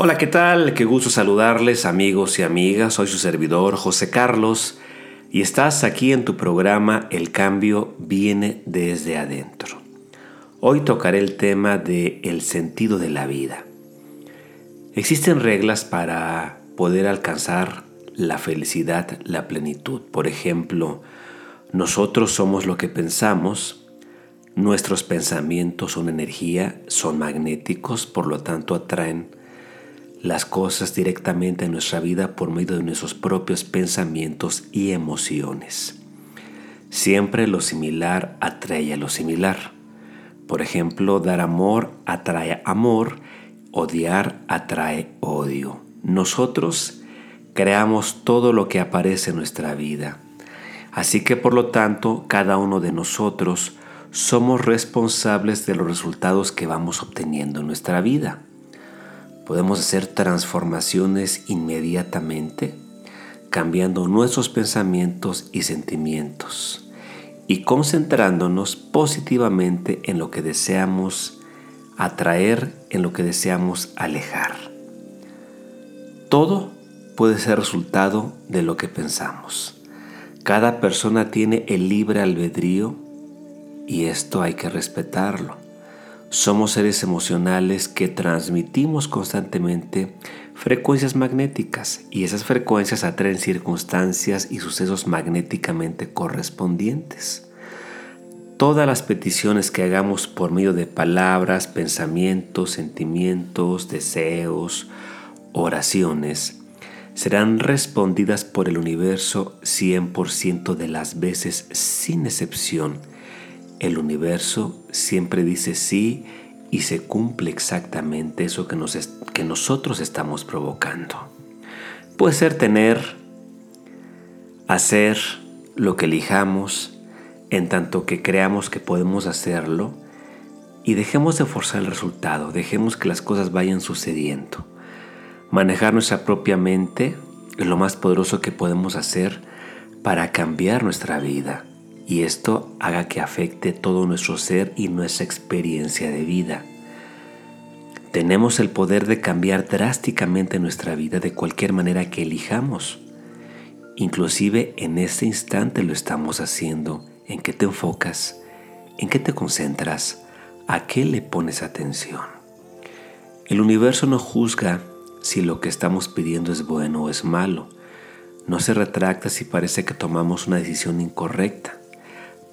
Hola, ¿qué tal? Qué gusto saludarles amigos y amigas. Soy su servidor José Carlos y estás aquí en tu programa El cambio viene desde adentro. Hoy tocaré el tema de el sentido de la vida. Existen reglas para poder alcanzar la felicidad, la plenitud. Por ejemplo, nosotros somos lo que pensamos, nuestros pensamientos son energía, son magnéticos, por lo tanto atraen las cosas directamente en nuestra vida por medio de nuestros propios pensamientos y emociones. Siempre lo similar atrae a lo similar. Por ejemplo, dar amor atrae amor, odiar atrae odio. Nosotros creamos todo lo que aparece en nuestra vida. Así que por lo tanto, cada uno de nosotros somos responsables de los resultados que vamos obteniendo en nuestra vida podemos hacer transformaciones inmediatamente, cambiando nuestros pensamientos y sentimientos y concentrándonos positivamente en lo que deseamos atraer, en lo que deseamos alejar. Todo puede ser resultado de lo que pensamos. Cada persona tiene el libre albedrío y esto hay que respetarlo. Somos seres emocionales que transmitimos constantemente frecuencias magnéticas y esas frecuencias atraen circunstancias y sucesos magnéticamente correspondientes. Todas las peticiones que hagamos por medio de palabras, pensamientos, sentimientos, deseos, oraciones, serán respondidas por el universo 100% de las veces sin excepción el universo siempre dice sí y se cumple exactamente eso que, nosotros estamos provocando. Puede ser tener, hacer lo que elijamos en tanto que creamos que podemos hacerlo y dejemos de forzar el resultado, dejemos que las cosas vayan sucediendo. Manejar nuestra propia mente es lo más poderoso que podemos hacer para cambiar nuestra vida y esto haga que afecte todo nuestro ser y nuestra experiencia de vida. Tenemos el poder de cambiar drásticamente nuestra vida de cualquier manera que elijamos. Inclusive en este instante lo estamos haciendo. ¿En qué te enfocas? ¿En qué te concentras? ¿A qué le pones atención? El universo no juzga si lo que estamos pidiendo es bueno o es malo. No se retracta si parece que tomamos una decisión incorrecta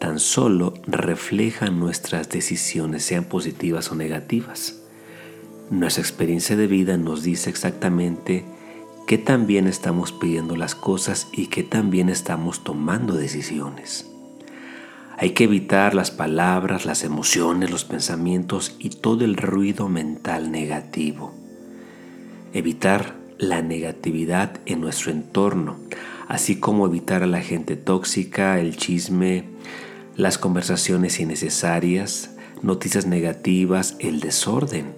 tan solo reflejan nuestras decisiones, sean positivas o negativas. Nuestra experiencia de vida nos dice exactamente qué tan bien estamos pidiendo las cosas y qué tan bien estamos tomando decisiones. Hay que evitar las palabras, las emociones, los pensamientos y todo el ruido mental negativo. Evitar la negatividad en nuestro entorno, así como evitar a la gente tóxica, el chisme, las conversaciones innecesarias, noticias negativas, el desorden.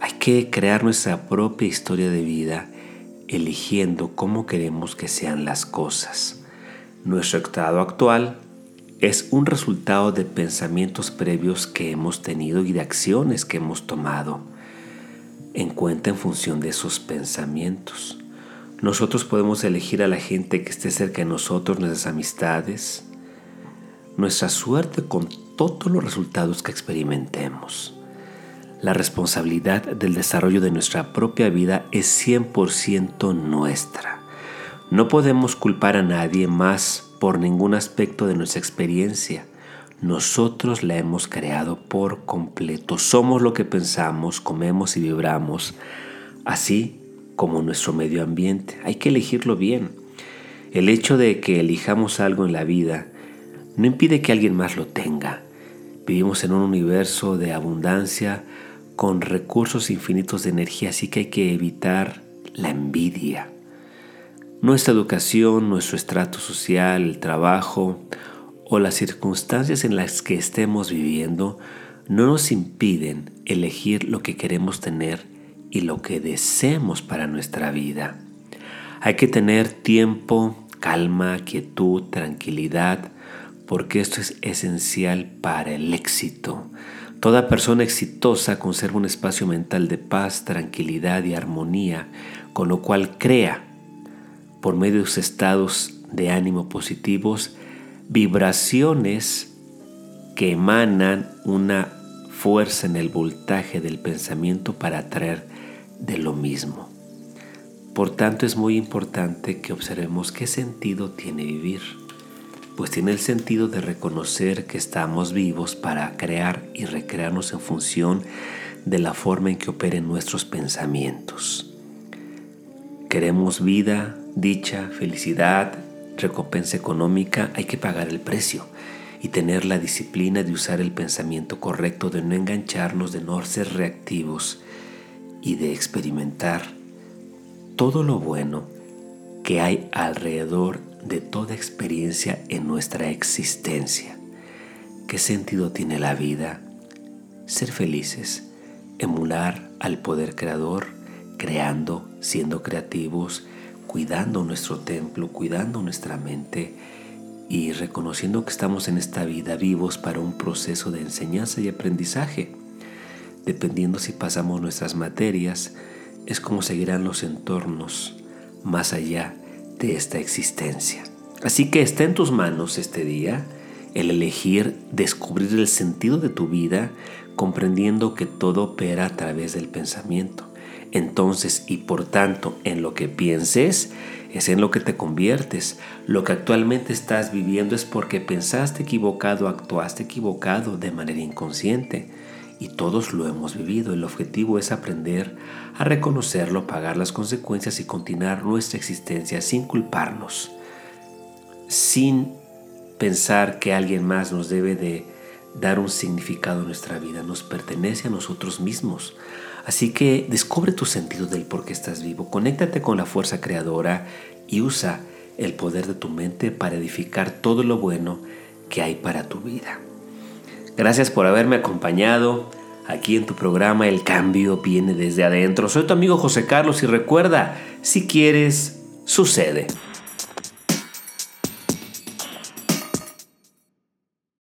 Hay que crear nuestra propia historia de vida eligiendo cómo queremos que sean las cosas. Nuestro estado actual es un resultado de pensamientos previos que hemos tenido y de acciones que hemos tomado en cuenta en función de esos pensamientos. Nosotros podemos elegir a la gente que esté cerca de nosotros, nuestras amistades, nuestra suerte con todos los resultados que experimentemos. La responsabilidad del desarrollo de nuestra propia vida es 100% nuestra. No podemos culpar a nadie más por ningún aspecto de nuestra experiencia. Nosotros la hemos creado por completo. Somos lo que pensamos, comemos y vibramos, así como nuestro medio ambiente. Hay que elegirlo bien. El hecho de que elijamos algo en la vida no impide que alguien más lo tenga. Vivimos en un universo de abundancia con recursos infinitos de energía, así que hay que evitar la envidia. Nuestra educación, nuestro estrato social, el trabajo o las circunstancias en las que estemos viviendo no nos impiden elegir lo que queremos tener y lo que deseemos para nuestra vida. Hay que tener tiempo, calma, quietud, tranquilidad, porque esto es esencial para el éxito, Toda persona exitosa conserva un espacio mental de paz, tranquilidad y armonía, con lo cual crea, por medio de sus estados de ánimo positivos, vibraciones que emanan una fuerza en el voltaje del pensamiento para atraer de lo mismo. Por tanto, es muy importante que observemos qué sentido tiene vivir pues tiene el sentido de reconocer que estamos vivos para crear y recrearnos en función de la forma en que operen nuestros pensamientos. Queremos vida, dicha, felicidad, recompensa económica, hay que pagar el precio y tener la disciplina de usar el pensamiento correcto, de no engancharnos, de no ser reactivos y de experimentar todo lo bueno que hay alrededor de toda experiencia en nuestra existencia. ¿Qué sentido tiene la vida? Ser felices, emular al poder creador, creando, siendo creativos, cuidando nuestro templo, cuidando nuestra mente y reconociendo que estamos en esta vida vivos para un proceso de enseñanza y aprendizaje. Dependiendo si pasamos nuestras materias, es como seguirán los entornos más allá de esta existencia. Así que está en tus manos este día el elegir descubrir el sentido de tu vida comprendiendo que todo opera a través del pensamiento. Entonces, y por tanto, en lo que pienses, es en lo que te conviertes. Lo que actualmente estás viviendo es porque pensaste equivocado, actuaste equivocado de manera inconsciente y todos lo hemos vivido. El objetivo es aprender a reconocerlo, pagar las consecuencias y continuar nuestra existencia sin culparnos, sin pensar que alguien más nos debe de dar un significado a nuestra vida, nos pertenece a nosotros mismos. Así que descubre tu sentido del por qué estás vivo, conéctate con la fuerza creadora y usa el poder de tu mente para edificar todo lo bueno que hay para tu vida. Gracias por haberme acompañado aquí en tu programa El cambio viene desde adentro. Soy tu amigo José Carlos y recuerda, si quieres, sucede.